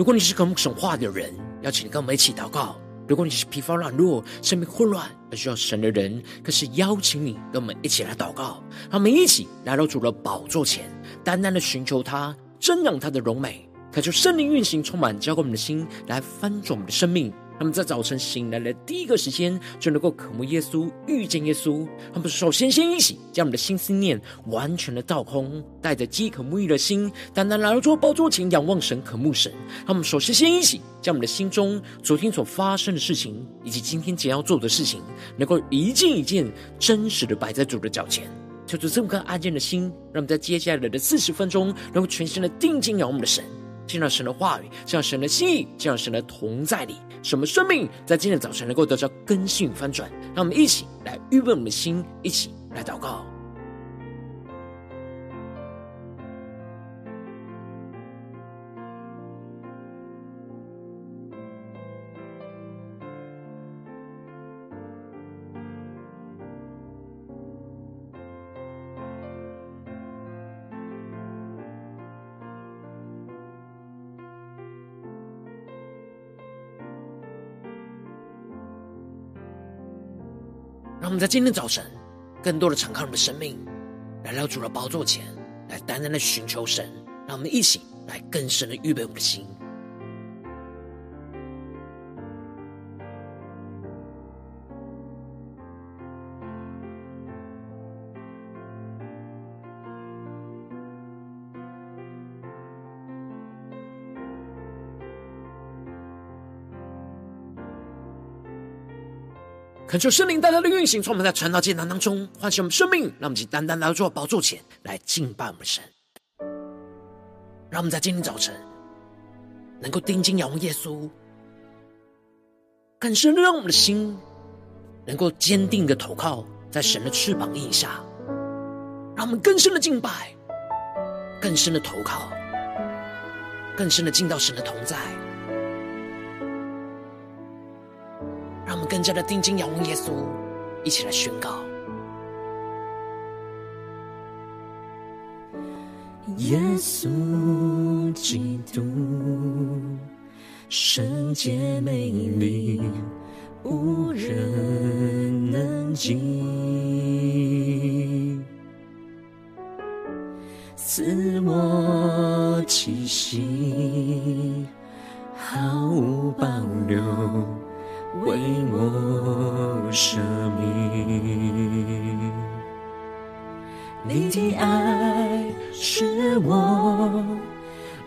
如果你是渴慕神话的人，邀请你跟我们一起祷告；如果你是疲乏软弱、生命混乱而需要神的人，更是邀请你跟我们一起来祷告。让我们一起来到主的宝座前，单单的寻求他，增长他的荣美，渴求圣灵运行，充满交给我们的心，来翻转我们的生命。他们在早晨醒来的第一个时间，就能够渴慕耶稣、遇见耶稣。他们首先先一起将我们的心思念完全的倒空，带着饥渴沐浴的心，单单来到主宝座前仰望神、渴慕神。他们首先先一起将我们的心中昨天所发生的事情，以及今天将要做的事情，能够一件一件真实的摆在主的脚前。求主这么颗安静的心，让我们在接下来的四十分钟，能够全心的定睛仰望我们的神。进到神的话语，进到神的心意，进到神的同在里，什么生命在今天早晨能够得到更新翻转。让我们一起来预备我们的心，一起来祷告。让我们在今天早晨，更多的敞开我们的生命，来到主的宝座前，来单单的寻求神。让我们一起来更深的预备我们的心。恳求圣灵带来的运行，从我们在传道艰难当中唤醒我们生命，让我们去单单来做宝座前来敬拜我们的神。让我们在今天早晨能够定睛仰望耶稣，更深的让我们的心能够坚定的投靠在神的翅膀印下，让我们更深的敬拜，更深的投靠，更深的进到神的同在。更加的定睛仰望耶稣，一起来宣告：耶稣基督，圣洁美丽，无人能及，赐我气息，毫无保留。为我舍命，你的爱使我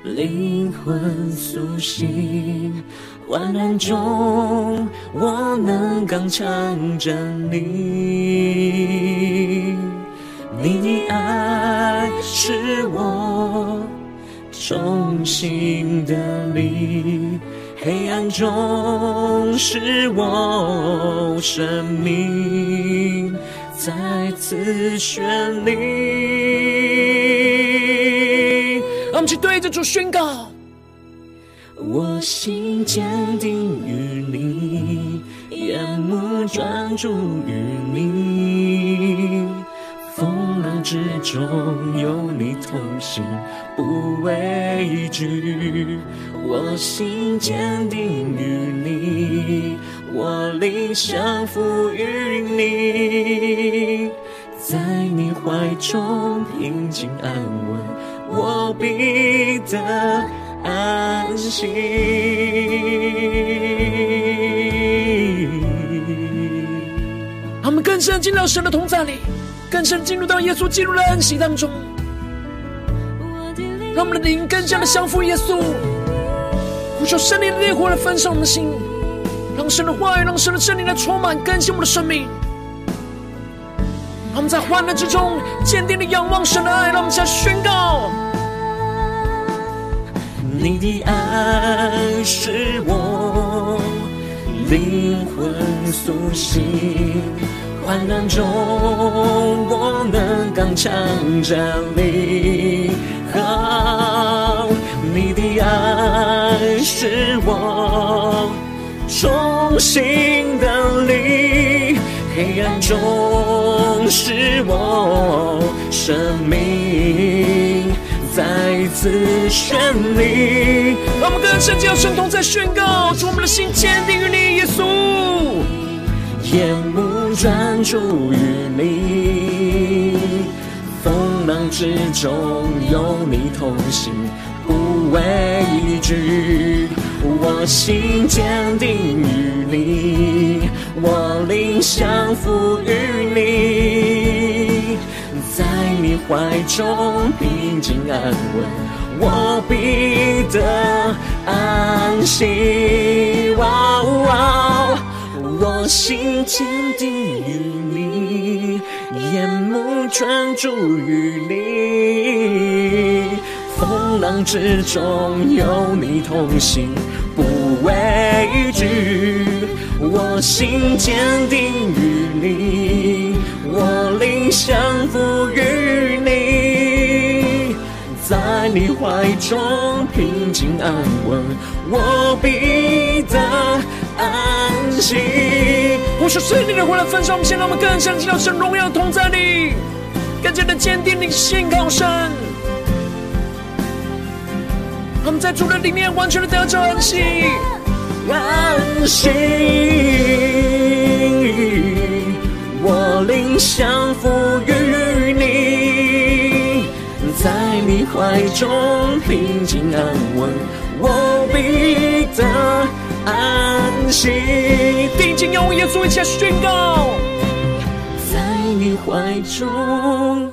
灵魂苏醒，患难中我能刚强站立，你的爱使我重新得力。黑暗中，使我生命再次绚丽。让我们去对着主宣告：我心坚定于你，眼目专注于你。之中有你同行，不畏惧。我心坚定于你，我灵降服于你，在你怀中平静安稳，我必得安息。他们更深进到神的同在里。更深进入到耶稣基督的安息当中，让我们的灵更加的降服耶稣，呼求圣灵的烈火来焚烧我们的心，让神的话语，让神的圣灵来充满更新我们的生命。让我们在患难之中坚定的仰望神的爱，让我们再宣告：你的爱使我灵魂苏醒。患难中，我能刚强站立。好，你的爱使我重新得力。黑暗中，使我生命再次绚丽。让我们跟圣洁的圣同在宣告，使我们的心坚定于你，耶稣。眼目专注于你，风浪之中有你同行，不畏惧。我心坚定于你，我灵降服于你，在你怀中平静安稳，我必得安息。哇哇，我心坚定于你，眼目专注于你，风浪之中有你同行。不畏惧，我心坚定于你，我灵降服于你，在你怀中平静安稳，我必得安息。我说圣灵的话来分享，我们先让我们更深进到神荣耀同在里，更加的坚定你信靠神。他们在主的里面完全的得着安息，安息。我灵降服于你，在你怀中平静安稳，我必得安息。定睛仰望耶稣，一下宣告，在你怀中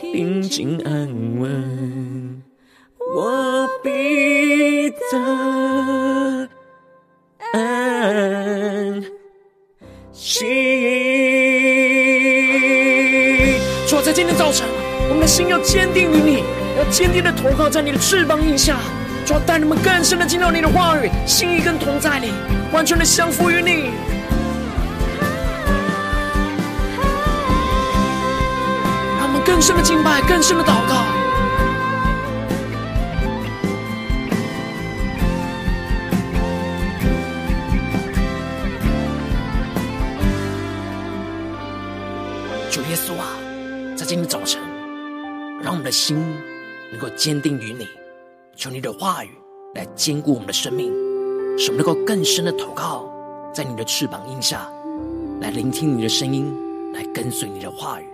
平静安稳。我必得安息。主啊，在今天早晨，我们的心要坚定于你，要坚定的投靠在你的翅膀荫下。主啊，带你们更深的进到你的话语、心意跟同在里，完全的降服于你。让我们更深的敬拜，更深的祷告。今天早晨，让我们的心能够坚定于你，求你的话语来坚固我们的生命，使我们能够更深的祷告，在你的翅膀荫下，来聆听你的声音，来跟随你的话语。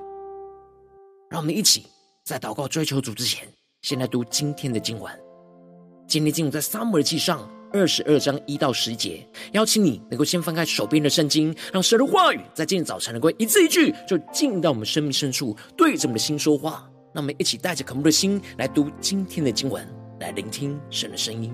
让我们一起在祷告追求主之前，先来读今天的经文。今天经文在撒母耳记上。二十二章一到十节，邀请你能够先翻开手边的圣经，让神的话语在今天早晨能够一字一句就进到我们生命深处，对着我们的心说话。那我们一起带着渴慕的心来读今天的经文，来聆听神的声音。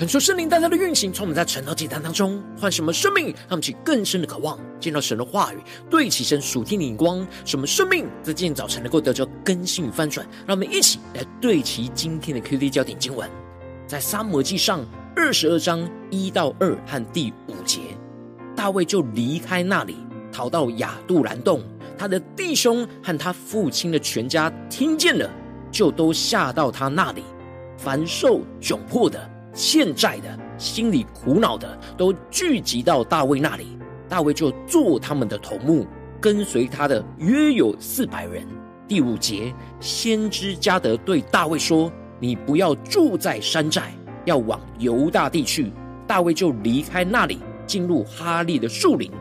恳求圣灵带他的运行，从我们在晨祷祭坛当中唤什么生命，让我们起更深的渴望，见到神的话语，对齐神属天的眼光，什么生命在今天早晨能够得着更新与翻转。让我们一起来对齐今天的 QD 焦点经文，在撒母耳记上二十二章一到二和第五节，大卫就离开那里，逃到亚杜兰洞。他的弟兄和他父亲的全家听见了，就都下到他那里，凡受窘迫的。欠债的、心里苦恼的，都聚集到大卫那里。大卫就做他们的头目，跟随他的约有四百人。第五节，先知迦得对大卫说：“你不要住在山寨，要往犹大地去。”大卫就离开那里，进入哈利的树林。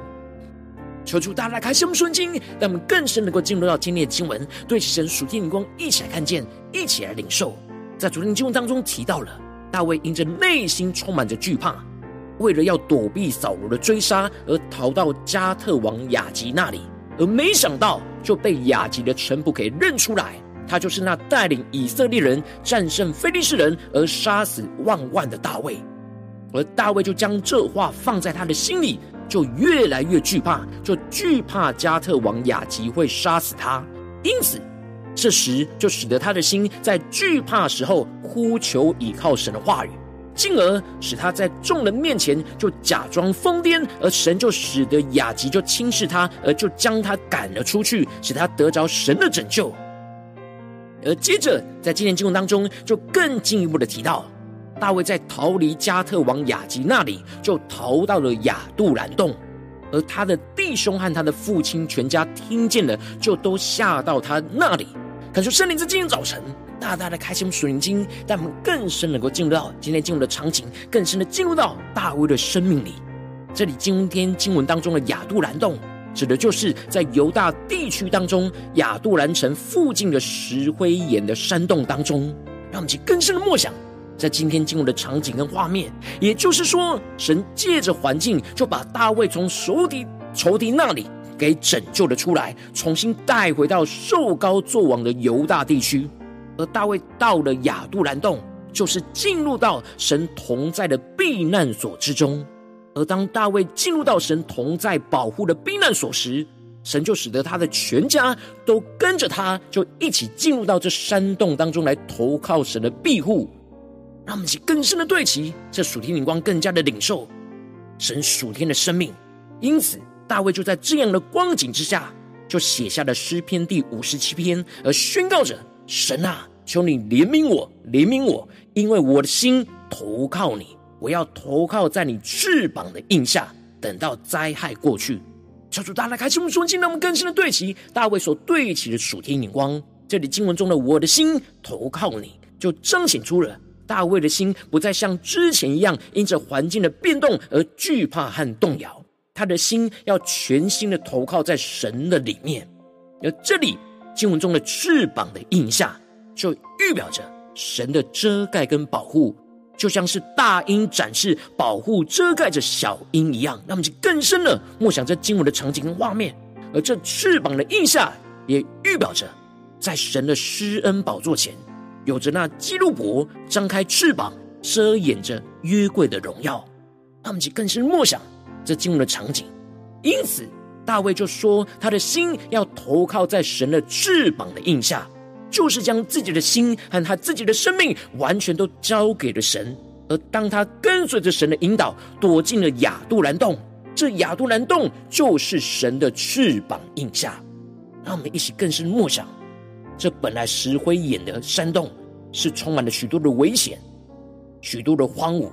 求主大家开心顺经，让我们更深能够进入到今天的经文，对神属天灵光一起来看见，一起来领受。在昨天经文当中提到了。大卫因着内心充满着惧怕，为了要躲避扫罗的追杀，而逃到加特王雅吉那里，而没想到就被雅吉的臣仆给认出来，他就是那带领以色列人战胜非利士人而杀死万万的大卫。而大卫就将这话放在他的心里，就越来越惧怕，就惧怕加特王雅吉会杀死他，因此。这时就使得他的心在惧怕时候呼求倚靠神的话语，进而使他在众人面前就假装疯癫，而神就使得雅吉就轻视他，而就将他赶了出去，使他得着神的拯救。而接着在今天经文当中，就更进一步的提到，大卫在逃离加特王雅吉那里，就逃到了亚杜兰洞。而他的弟兄和他的父亲全家听见了，就都下到他那里。感受圣灵在今天早晨大大的开启属灵经，带我们更深能够进入到今天进入的场景，更深的进入到大卫的生命里。这里今天经文当中的亚杜兰洞，指的就是在犹大地区当中亚杜兰城附近的石灰岩的山洞当中。让我们去更深的默想，在今天进入的场景跟画面，也就是说，神借着环境就把大卫从仇敌仇敌那里。给拯救了出来，重新带回到受膏作王的犹大地区。而大卫到了亚杜兰洞，就是进入到神同在的避难所之中。而当大卫进入到神同在保护的避难所时，神就使得他的全家都跟着他，就一起进入到这山洞当中来投靠神的庇护。让我们一起更深的对齐这属天灵光，更加的领受神属天的生命。因此。大卫就在这样的光景之下，就写下了诗篇第五十七篇，而宣告着：“神啊，求你怜悯我，怜悯我，因为我的心投靠你，我要投靠在你翅膀的印下，等到灾害过去。”求主大家开启我们属灵，让我们更深的对齐大卫所对齐的属天眼光。这里经文中的“我的心投靠你”，就彰显出了大卫的心不再像之前一样，因着环境的变动而惧怕和动摇。他的心要全心的投靠在神的里面，而这里经文中的翅膀的印下，就预表着神的遮盖跟保护，就像是大鹰展翅保护遮盖着小鹰一样。那么就更深了，默想这经文的场景跟画面，而这翅膀的印下，也预表着在神的施恩宝座前，有着那基路伯张开翅膀遮掩着约柜的荣耀。他们就更深默想。这进入的场景，因此大卫就说，他的心要投靠在神的翅膀的印下，就是将自己的心和他自己的生命完全都交给了神。而当他跟随着神的引导，躲进了亚杜兰洞，这亚杜兰洞就是神的翅膀印下。让我们一起更深默想，这本来石灰岩的山洞是充满了许多的危险，许多的荒芜。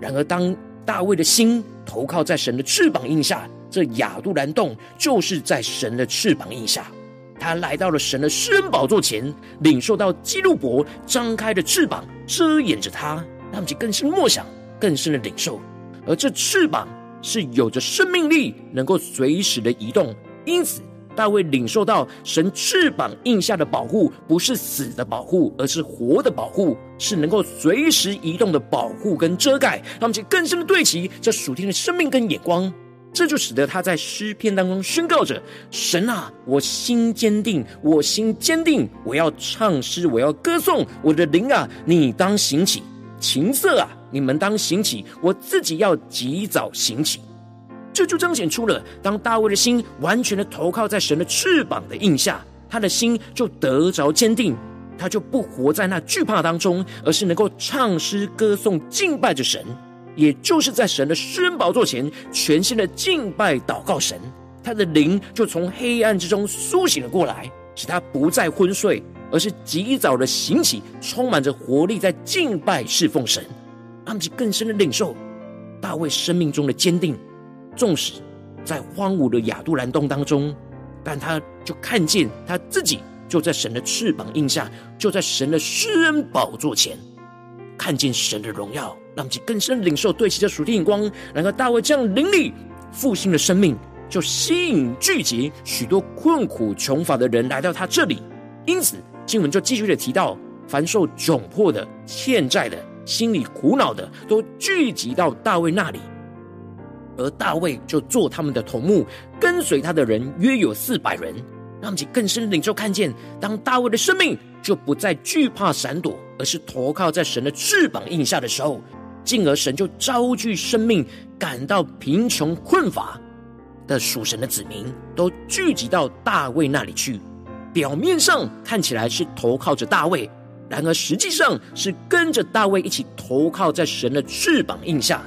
然而当大卫的心投靠在神的翅膀印下，这亚杜兰洞就是在神的翅膀印下。他来到了神的施恩宝座前，领受到基路伯张开的翅膀遮掩着他，让其更深默想，更深的领受。而这翅膀是有着生命力，能够随时的移动，因此。大卫领受到神翅膀印下的保护，不是死的保护，而是活的保护，是能够随时移动的保护跟遮盖。让我们去更深的对齐这属天的生命跟眼光，这就使得他在诗篇当中宣告着：“神啊，我心坚定，我心坚定，我要唱诗，我要歌颂，我的灵啊，你当行起，琴瑟啊，你们当行起，我自己要及早行起。这就彰显出了，当大卫的心完全的投靠在神的翅膀的印下，他的心就得着坚定，他就不活在那惧怕当中，而是能够唱诗歌颂敬拜着神，也就是在神的施恩宝座前全新的敬拜祷告神，他的灵就从黑暗之中苏醒了过来，使他不再昏睡，而是及早的醒起，充满着活力，在敬拜侍奉神，让其更深的领受大卫生命中的坚定。纵使在荒芜的亚杜兰洞当中，但他就看见他自己就在神的翅膀印下，就在神的施恩宝座前，看见神的荣耀，让其更深领受对齐的属天眼光。然而大卫这样灵力复兴的生命，就吸引聚集许多困苦穷乏的人来到他这里。因此经文就继续的提到，凡受窘迫的、欠债的、心里苦恼的，都聚集到大卫那里。而大卫就做他们的头目，跟随他的人约有四百人，让其更深的领受看见，当大卫的生命就不再惧怕闪躲，而是投靠在神的翅膀印下的时候，进而神就招聚生命感到贫穷困乏的属神的子民，都聚集到大卫那里去。表面上看起来是投靠着大卫，然而实际上是跟着大卫一起投靠在神的翅膀印下。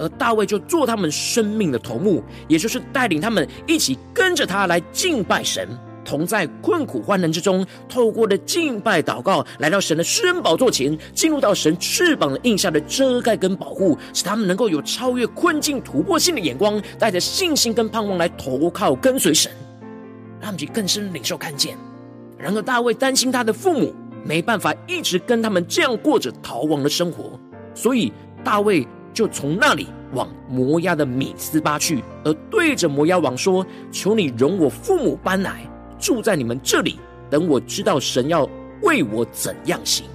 而大卫就做他们生命的头目，也就是带领他们一起跟着他来敬拜神，同在困苦患难之中，透过的敬拜祷告，来到神的施恩宝座前，进入到神翅膀的印下的遮盖跟保护，使他们能够有超越困境、突破性的眼光，带着信心跟盼望来投靠跟随神，让他们去更深领受看见。然而大卫担心他的父母没办法一直跟他们这样过着逃亡的生活，所以大卫。就从那里往摩押的米斯巴去，而对着摩押王说：“求你容我父母搬来住在你们这里，等我知道神要为我怎样行。”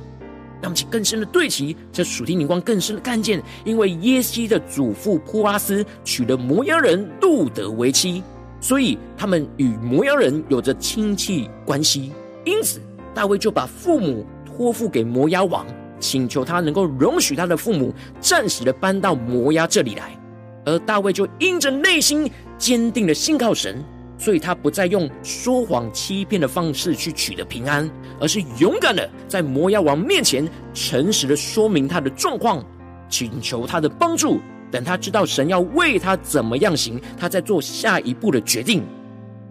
让其更深的对齐，这属天灵光更深的看见，因为耶西的祖父波阿斯娶了摩押人路得为妻，所以他们与摩押人有着亲戚关系，因此大卫就把父母托付给摩押王。请求他能够容许他的父母暂时的搬到摩押这里来，而大卫就因着内心坚定的信靠神，所以他不再用说谎欺骗的方式去取得平安，而是勇敢的在摩押王面前诚实的说明他的状况，请求他的帮助。等他知道神要为他怎么样行，他再做下一步的决定。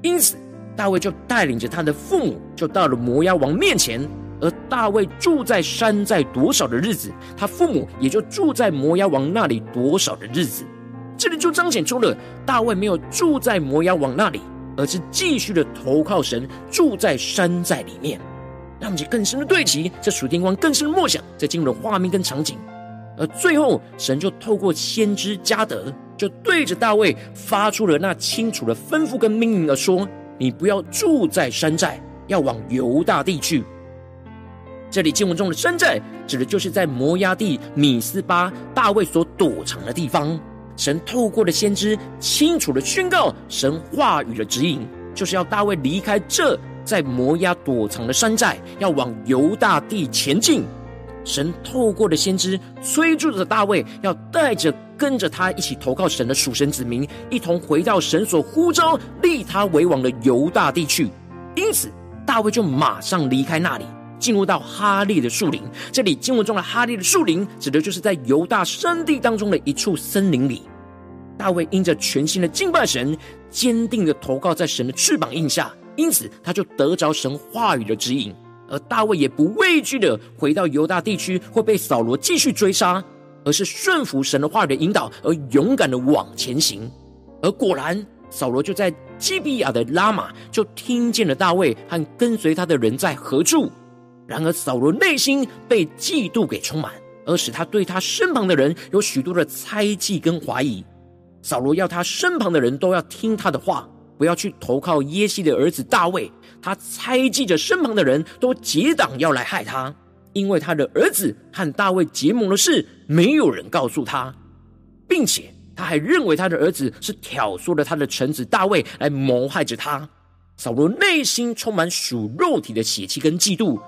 因此，大卫就带领着他的父母，就到了摩押王面前。而大卫住在山寨多少的日子，他父母也就住在摩押王那里多少的日子。这里就彰显出了大卫没有住在摩押王那里，而是继续的投靠神，住在山寨里面，让我们更深的对齐，这属天光更深的默想，在进入的画面跟场景。而最后，神就透过先知迦得，就对着大卫发出了那清楚的吩咐跟命令，而说：“你不要住在山寨，要往犹大地去。”这里经文中的山寨，指的就是在摩押地米斯巴大卫所躲藏的地方。神透过的先知清楚的宣告神话语的指引，就是要大卫离开这在摩押躲藏的山寨，要往犹大地前进。神透过的先知催促着大卫，要带着跟着他一起投靠神的属神子民，一同回到神所呼召立他为王的犹大地去。因此，大卫就马上离开那里。进入到哈利的树林，这里经文中的哈利的树林，指的就是在犹大山地当中的一处森林里。大卫因着全新的敬拜神，坚定的投靠在神的翅膀印下，因此他就得着神话语的指引。而大卫也不畏惧的回到犹大地区会被扫罗继续追杀，而是顺服神的话语的引导，而勇敢的往前行。而果然，扫罗就在基比亚的拉玛就听见了大卫和跟随他的人在何处。然而，扫罗内心被嫉妒给充满，而使他对他身旁的人有许多的猜忌跟怀疑。扫罗要他身旁的人都要听他的话，不要去投靠耶西的儿子大卫。他猜忌着身旁的人都结党要来害他，因为他的儿子和大卫结盟的事没有人告诉他，并且他还认为他的儿子是挑唆了他的臣子大卫来谋害着他。扫罗内心充满属肉体的血气跟嫉妒。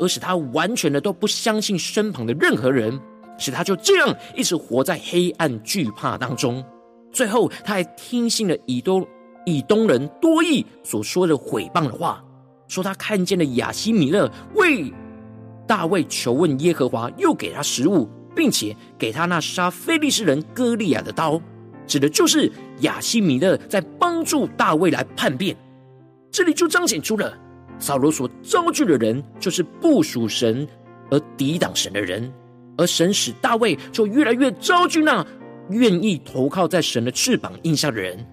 而使他完全的都不相信身旁的任何人，使他就这样一直活在黑暗惧怕当中。最后，他还听信了以东以东人多益所说的毁谤的话，说他看见了亚希米勒为大卫求问耶和华，又给他食物，并且给他那杀非利士人歌利亚的刀，指的就是亚希米勒在帮助大卫来叛变。这里就彰显出了扫罗所招聚的人，就是不属神而抵挡神的人，而神使大卫就越来越招聚那愿意投靠在神的翅膀印下的人。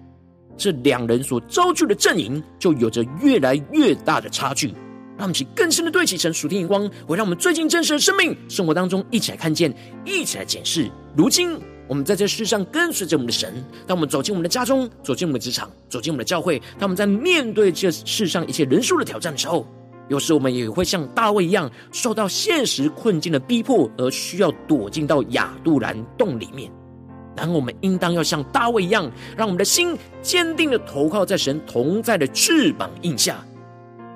这两人所招聚的阵营，就有着越来越大的差距。让我们去更深的对齐神属天眼光，会让我们最近真实的生命生活当中一起来看见，一起来检视。如今。我们在这世上跟随着我们的神，当我们走进我们的家中，走进我们的职场，走进我们的教会，当我们在面对这世上一切人数的挑战的时候，有时我们也会像大卫一样，受到现实困境的逼迫，而需要躲进到亚杜兰洞里面。然后我们应当要像大卫一样，让我们的心坚定的投靠在神同在的翅膀印下。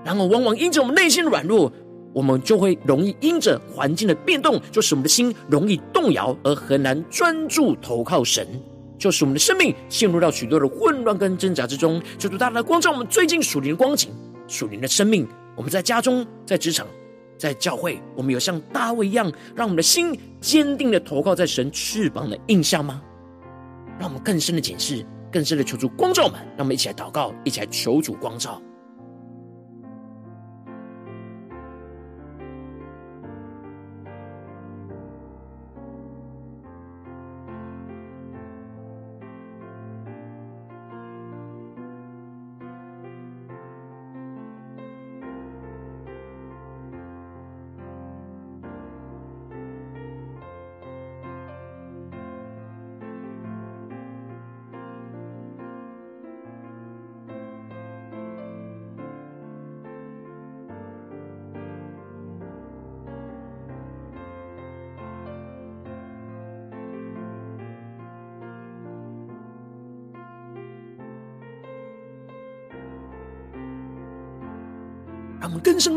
然后往往因着我们内心的软弱。我们就会容易因着环境的变动，就使我们的心容易动摇，而很难专注投靠神，就使我们的生命陷入到许多的混乱跟挣扎之中。求主大大光照我们最近属灵的光景、属灵的生命。我们在家中、在职场、在教会，我们有像大卫一样，让我们的心坚定的投靠在神翅膀的印下吗？让我们更深的检视，更深的求主光照我们。让我们一起来祷告，一起来求主光照。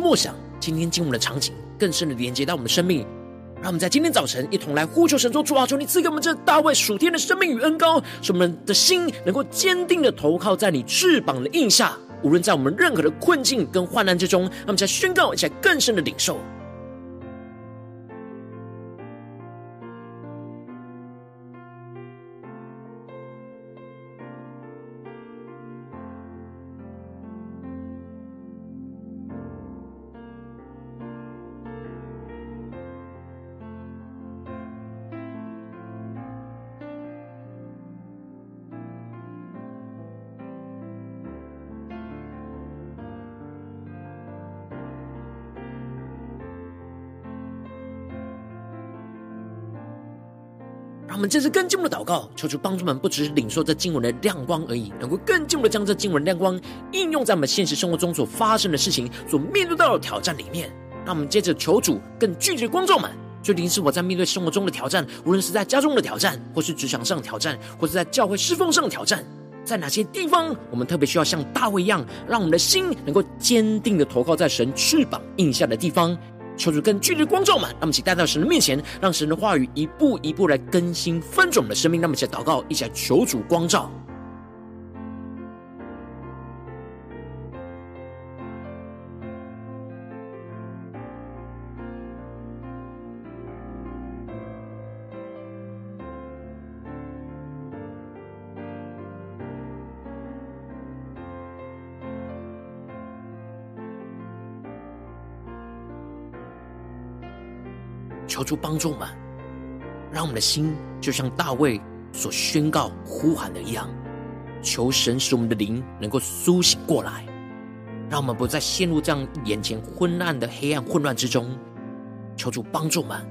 默想今天经文的场景，更深的连接到我们的生命。让我们在今天早晨一同来呼求神说：主啊，求你赐给我们这大卫属天的生命与恩高，使我们的心能够坚定的投靠在你翅膀的印下。无论在我们任何的困境跟患难之中，让我们在宣告，一下更深的领受。我们这次更进一步的祷告，求主帮助我们，不只是领受这经文的亮光而已，能够更进一步的将这经文亮光应用在我们现实生活中所发生的事情、所面对到的挑战里面。让我们接着求主更具体的光照们，究竟是我在面对生活中的挑战，无论是在家中的挑战，或是职场上的挑战，或是在教会侍奉上的挑战，在哪些地方我们特别需要像大卫一样，让我们的心能够坚定的投靠在神翅膀印下的地方。求主更剧烈的光照们，那么请带到神的面前，让神的话语一步一步来更新分种的生命。那么，请祷告，一起求主光照。求主帮助我们，让我们的心就像大卫所宣告呼喊的一样，求神使我们的灵能够苏醒过来，让我们不再陷入这样眼前昏暗的黑暗混乱之中。求主帮助我们。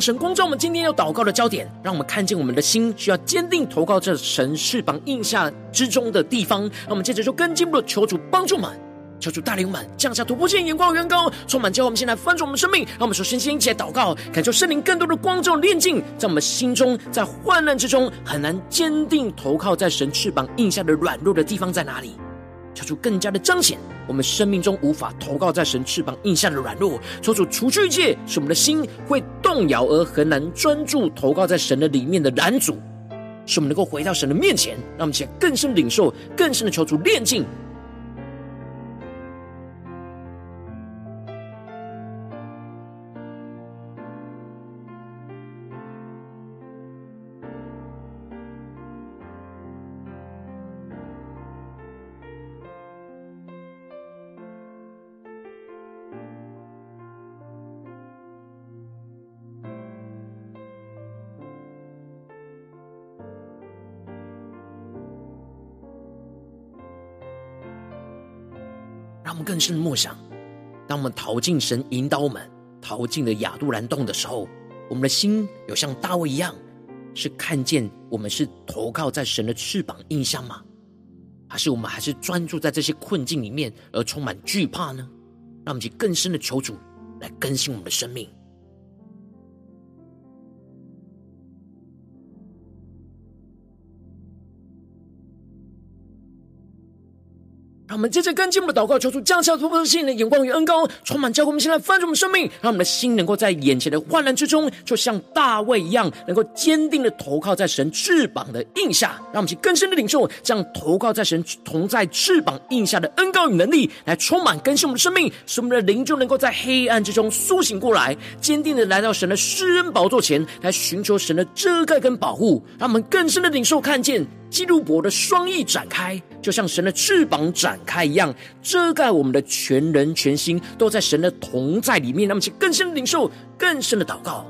神光照我们今天要祷告的焦点，让我们看见我们的心需要坚定投靠这神翅膀印下之中的地方。让我们接着就更进一步的求主帮助我们，求主带领我们降下突破性眼光远高，充满教我们先来翻转我们生命。让我们首先先一起来祷告，感受圣灵更多的光照炼净，在我们心中，在患难之中很难坚定投靠在神翅膀印下的软弱的地方在哪里？求主更加的彰显我们生命中无法投靠在神翅膀印下的软弱，求主除去一切使我们的心会动摇而很难专注投靠在神的里面的拦阻，使我们能够回到神的面前，让我们且更深领受，更深的求主炼净。让我们更深的默想，当我们逃进神引导我们逃进了亚杜兰洞的时候，我们的心有像大卫一样，是看见我们是投靠在神的翅膀印象吗？还是我们还是专注在这些困境里面而充满惧怕呢？让我们去更深的求主来更新我们的生命。我们接着跟进我们的祷告，求主降下突破性的眼光与恩膏，充满教会。我们现在翻转我们生命，让我们的心能够在眼前的患难之中，就像大卫一样，能够坚定的投靠在神翅膀的印下。让我们去更深的领受，这样投靠在神同在翅膀印下的恩膏与能力，来充满更新我们的生命，使我们的灵就能够在黑暗之中苏醒过来，坚定的来到神的施恩宝座前来寻求神的遮盖跟保护。让我们更深的领受看见。基路伯的双翼展开，就像神的翅膀展开一样，遮盖我们的全人全心，都在神的同在里面。那么，请更深的领受，更深的祷告。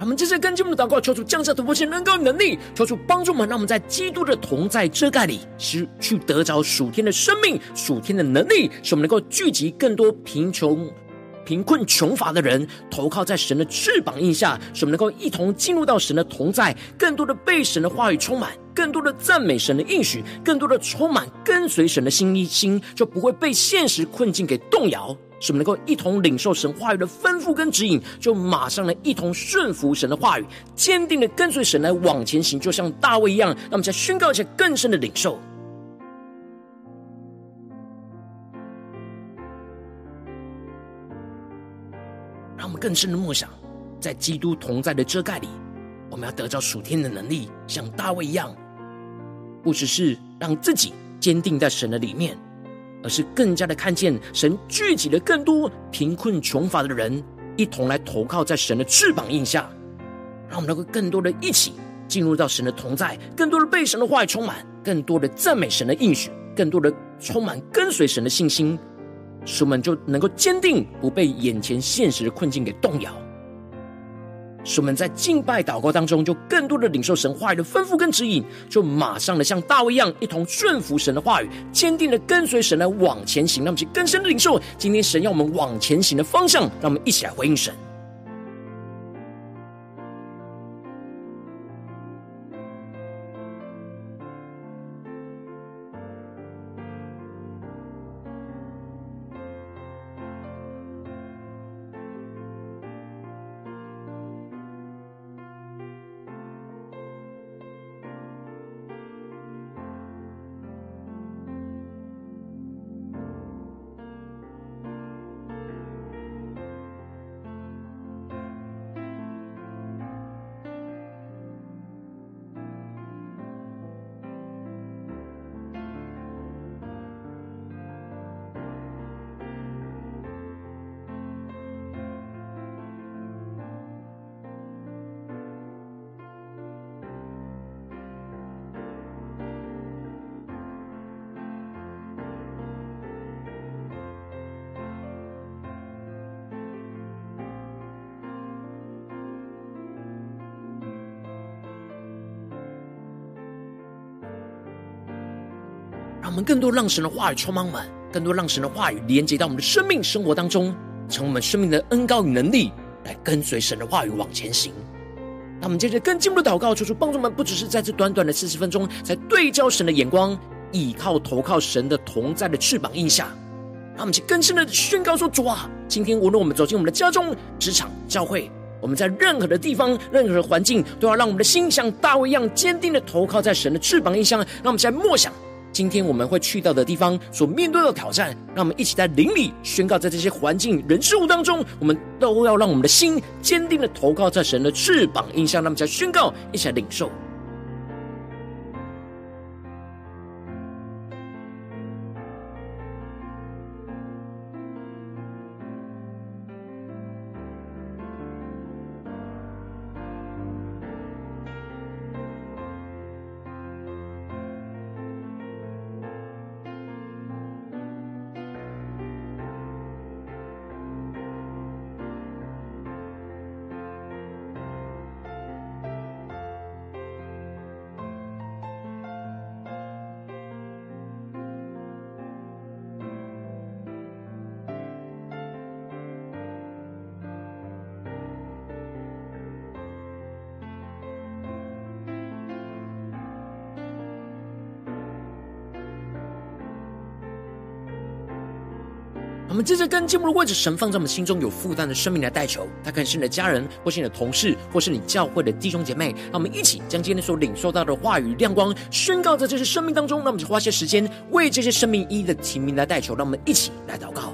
我们这次跟进我们的祷告，求主降下突破性、能够能力，求主帮助我们，让我们在基督的同在遮盖里，是去得着属天的生命、属天的能力，使我们能够聚集更多贫穷、贫困、穷乏的人，投靠在神的翅膀印下，使我们能够一同进入到神的同在，更多的被神的话语充满，更多的赞美神的应许，更多的充满跟随神的心意心，就不会被现实困境给动摇。使我们能够一同领受神话语的吩咐跟指引，就马上来一同顺服神的话语，坚定的跟随神来往前行，就像大卫一样。让我们再宣告一下更深的领受，让我们更深的默想，在基督同在的遮盖里，我们要得到属天的能力，像大卫一样，不只是让自己坚定在神的里面。而是更加的看见神聚集了更多贫困穷乏的人，一同来投靠在神的翅膀印下，让我们能够更多的一起进入到神的同在，更多的被神的话语充满，更多的赞美神的应许，更多的充满跟随神的信心，使我们就能够坚定不被眼前现实的困境给动摇。使我们在敬拜祷告当中，就更多的领受神话语的吩咐跟指引，就马上的像大卫一样，一同顺服神的话语，坚定的跟随神来往前行。让我们去更深的领受今天神要我们往前行的方向，让我们一起来回应神。我们更多让神的话语充满我们，更多让神的话语连接到我们的生命生活当中，成为我们生命的恩膏与能力，来跟随神的话语往前行。那我们接着更进一步的祷告，求主帮助我们，不只是在这短短的四十分钟，在对焦神的眼光，倚靠投靠神的同在的翅膀印下。让我们去更深的宣告说：主啊，今天无论我们走进我们的家中、职场、教会，我们在任何的地方、任何的环境，都要让我们的心像大卫一样坚定的投靠在神的翅膀印下。让我们现在默想。今天我们会去到的地方，所面对的挑战，让我们一起在灵里宣告，在这些环境、人事物当中，我们都要让我们的心坚定的投靠在神的翅膀应向他们家宣告，一起来领受。我们接着跟进步的位置，神放在我们心中有负担的生命来代求，他可能是你的家人，或是你的同事，或是你教会的弟兄姐妹。让我们一起将今天所领受到的话语亮光宣告在这些生命当中。那我们就花些时间为这些生命一一的提名来代求。让我们一起来祷告。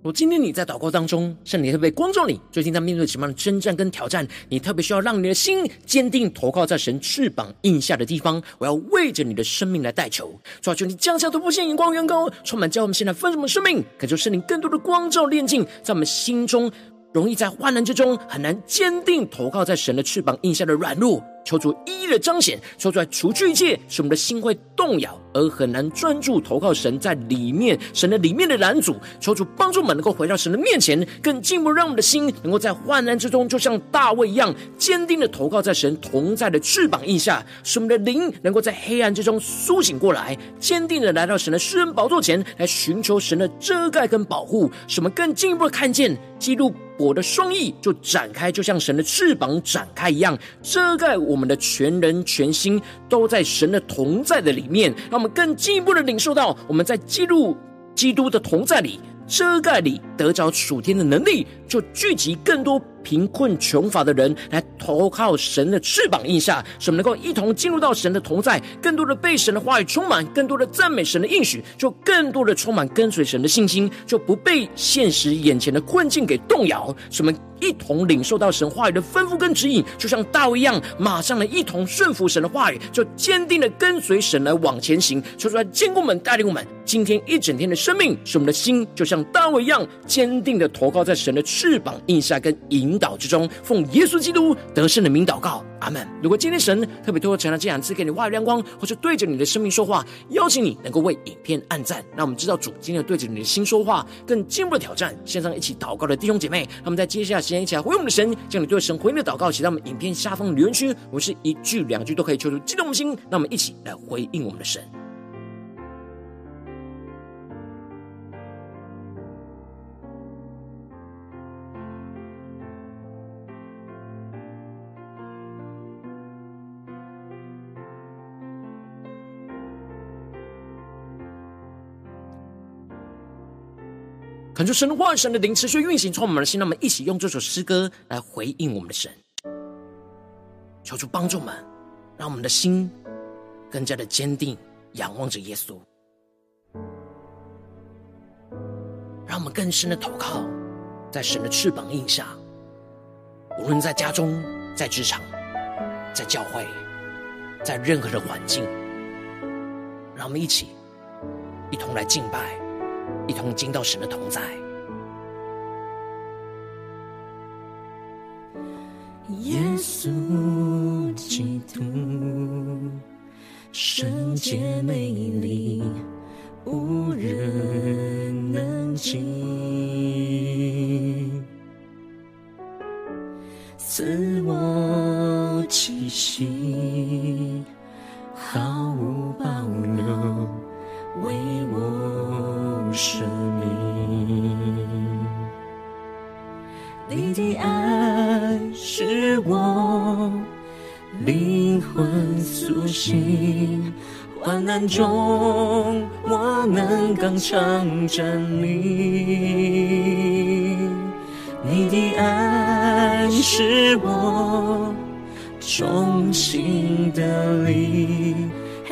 我今天你在祷告当中，圣灵特别光照你，最近在面对什么样的征战跟挑战？你特别需要让你的心坚定投靠在神翅膀印下的地方。我要为着你的生命来代求，抓住，你降下突破性眼光，远高，充满，叫我们现在分什么生命，感受圣灵更多的光照炼净，在我们心中容易在患难之中很难坚定投靠在神的翅膀印下的软弱。求主一一的彰显，求出来除去一切，使我们的心会动摇，而很难专注投靠神在里面，神的里面的拦阻。求主帮助我们能够回到神的面前，更进一步让我们的心能够在患难之中，就像大卫一样，坚定的投靠在神同在的翅膀荫下，使我们的灵能够在黑暗之中苏醒过来，坚定的来到神的施恩宝座前来寻求神的遮盖跟保护，使我们更进一步的看见基督我的双翼就展开，就像神的翅膀展开一样，遮盖我。们的全人全心都在神的同在的里面，让我们更进一步的领受到我们在基督基督的同在里遮盖里得着属天的能力，就聚集更多。贫困穷乏的人来投靠神的翅膀印下，使我们能够一同进入到神的同在，更多的被神的话语充满，更多的赞美神的应许，就更多的充满跟随神的信心，就不被现实眼前的困境给动摇。使我们一同领受到神话语的吩咐跟指引，就像大卫一样，马上的一同顺服神的话语，就坚定的跟随神来往前行。说出来，坚固我们，带领我们今天一整天的生命，使我们的心就像大卫一样，坚定的投靠在神的翅膀印下跟引。祷之中，奉耶稣基督得胜的名祷告，阿门。如果今天神特别透过这两次给你话语亮光，或是对着你的生命说话，邀请你能够为影片按赞，让我们知道主今天对着你的心说话，更进一步的挑战。线上一起祷告的弟兄姐妹，那么在接下来时间一起来回应我们的神，将你对神回应的祷告写在我们影片下方留言区，我们是一句两句都可以求出激动的心，那我们一起来回应我们的神。恳求神的话语、神的灵持续运行，从我们的心，让我们一起用这首诗歌来回应我们的神。求主帮助我们，让我们的心更加的坚定，仰望着耶稣。让我们更深的投靠在神的翅膀印下，无论在家中、在职场、在教会，在任何的环境，让我们一起一同来敬拜，一同进到神的同在。耶稣基督，圣洁美丽。无人能及，中，我能刚强站立。你的爱是我衷心的力，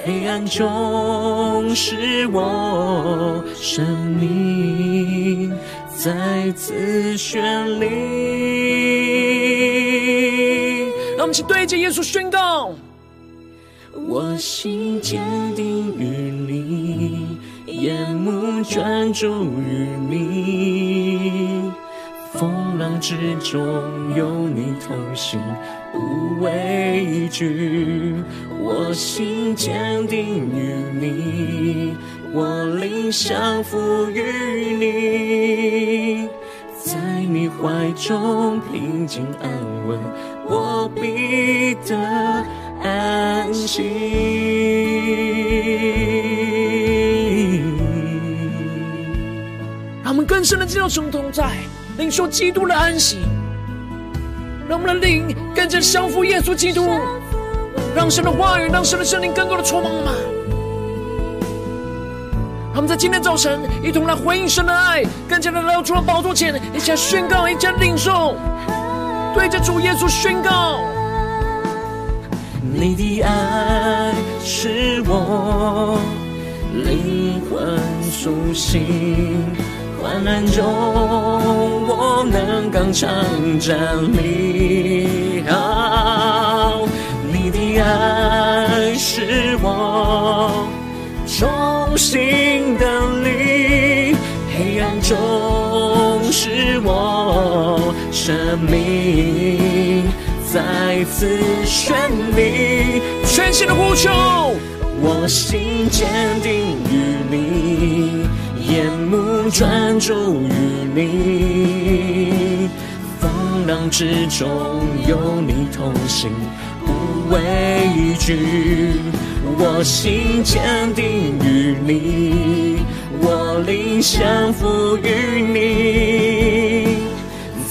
黑暗中是我生命再次绚丽。让我们一起对着耶稣宣告。属于你，风浪之中有你同行，不畏惧。我心坚定于你，我灵降服于你，在你怀中平静安稳，我必得。安心，深的进入神同在，领受基督的安息。让我们的灵更加降服耶稣基督，让神的话语，让神的圣灵更多的充满我们。让我们在今天早晨一同来回应神的爱，更加的来到主的宝座前，一起来宣告，一起来领受，对着主耶稣宣告。你的爱使我灵魂苏醒，患难中我能刚强站立。好，你的爱是我中心的力，黑暗中是我生命。再次绚丽，全新的呼求。我心坚定于你，目专注于你。风浪之中有你同行，不畏惧。我心坚定于你，我灵降服于你。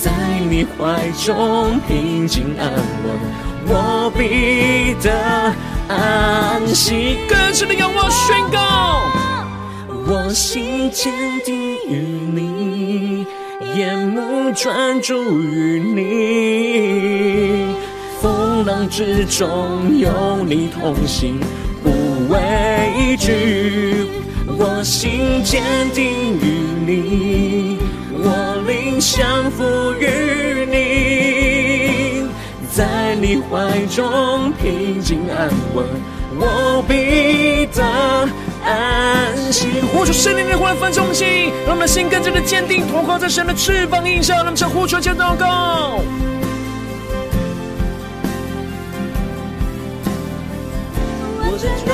在你怀中平静安稳，我必得安息。更深的仰望宣告，我心坚定于你，眼目专注于你。风浪之中有你同行，不畏惧。我心坚定于你，我灵降服于你，在你怀中平静安稳，我必得安息。呼求圣灵的话，分中心，让我们的心更加的坚定，投靠在神的翅膀荫下，让我们向呼求，向祷告。我真的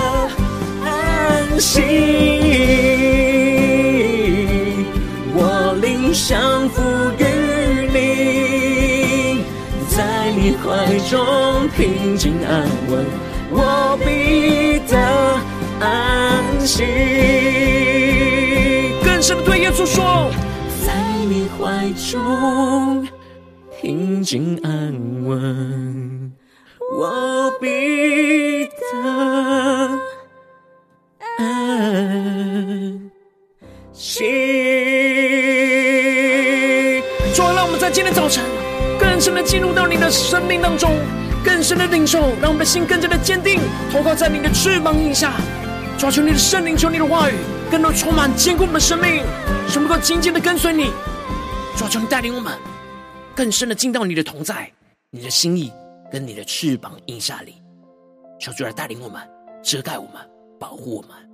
安息。降服于你，在你怀中平静安稳，我必得安息。更深的对耶稣说，在你怀中平静安稳，我必得安息。今天早晨更深的进入到你的生命当中，更深的领受，让我们的心更加的坚定，投靠在你的翅膀荫下。抓住你的圣灵，求你的话语，更多充满坚固我们的生命，使我们能够紧紧的跟随你。抓住你带领我们更深的进到你的同在、你的心意跟你的翅膀印下里，求主来带领我们，遮盖我们，保护我们。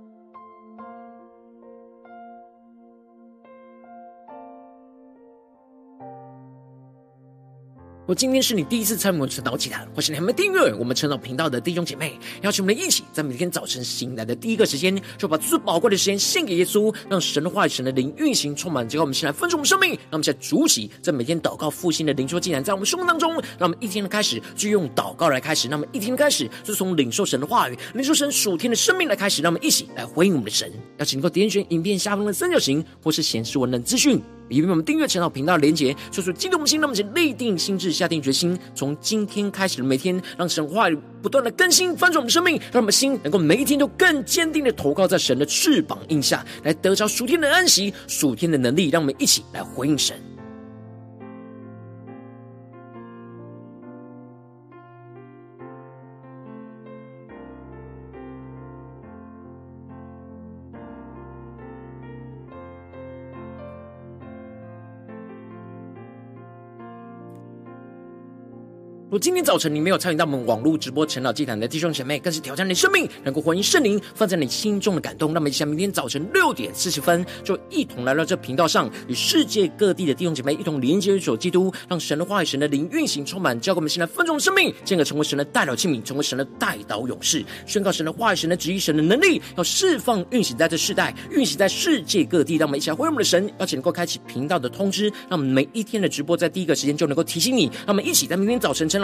我今天是你第一次参与我们晨祷祭坛，或是你还没订阅我们晨祷频道的弟兄姐妹，邀请我们一起在每天早晨醒来的第一个时间，就把最宝贵的时间献给耶稣，让神的话语、神的灵运行充满，结果我们先来分盛我们生命，让我们现在主起在每天祷告复兴的灵说，竟然，在我们生命当中，让我们一天的开始就用祷告来开始，那么一天的开始就从领受神的话语、领受神属天的生命来开始，让我们一起来回应我们的神。邀请你能够点选影片下方的三角形，或是显示文的资讯。也为我们订阅陈老频道的连结，说出激动的心，那么，请立定心志，下定决心，从今天开始的每天，让神话语不断的更新翻转我们生命，让我们心能够每一天都更坚定的投靠在神的翅膀印下，来得着属天的安息、属天的能力，让我们一起来回应神。今天早晨你没有参与到我们网络直播晨祷祭坛的弟兄姐妹，更是挑战你生命，能够回应圣灵放在你心中的感动。那么，像明天早晨六点四十分，就一同来到这频道上，与世界各地的弟兄姐妹一同连接于主基督，让神的话语、神的灵运行充满，教给我们现在分众的生命，进而成为神的代祷器皿，成为神的代祷勇士，宣告神的话语、神的旨意、神的能力，要释放运行在这世代，运行在世界各地。让我们一起来回应我们的神，而且能够开启频道的通知，让我们每一天的直播在第一个时间就能够提醒你。让我们一起在明天早晨晨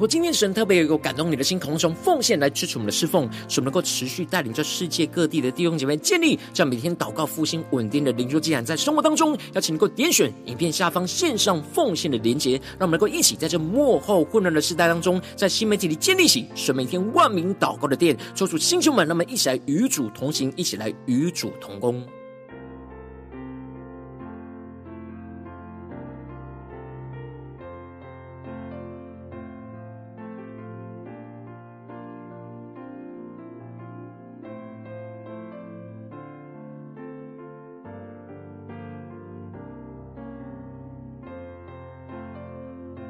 我今天神特别有一个感动你的心，同时从奉献来支持我们的侍奉，使我们能够持续带领着世界各地的弟兄姐妹建立这样每天祷告复兴稳定的灵修祭坛，在生活当中，邀请你能够点选影片下方线上奉献的连结，让我们能够一起在这幕后混乱的时代当中，在新媒体里建立起神每天万名祷告的殿，抽出弟兄们，那么一起来与主同行，一起来与主同工。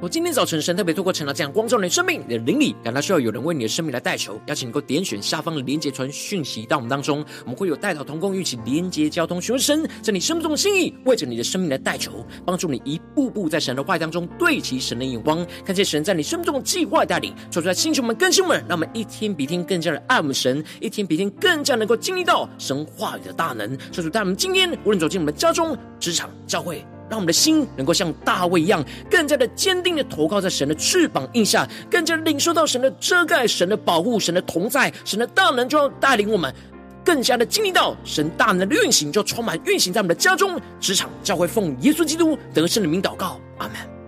我今天早晨，神特别透过晨祷这样光照你的生命，你的灵里，感到需要有人为你的生命来代求，邀请你能够点选下方的连结传讯息到我们当中，我们会有代祷同工一起连结交通，询问神在你生命中的心意，为着你的生命来代求，帮助你一步步在神的话语当中对齐神的眼光，看见神在你生命中的计划带领，说出来星球们、更新们，让我们一天比一天更加的爱我们神，一天比一天更加能够经历到神话语的大能。说出带我们今天无论走进我们家中、职场、教会。让我们的心能够像大卫一样，更加的坚定的投靠在神的翅膀印下，更加领受到神的遮盖、神的保护、神的同在、神的大能，就要带领我们更加的经历到神大能的运行，就充满运行在我们的家中、职场、教会，奉耶稣基督得胜的名祷告，阿门。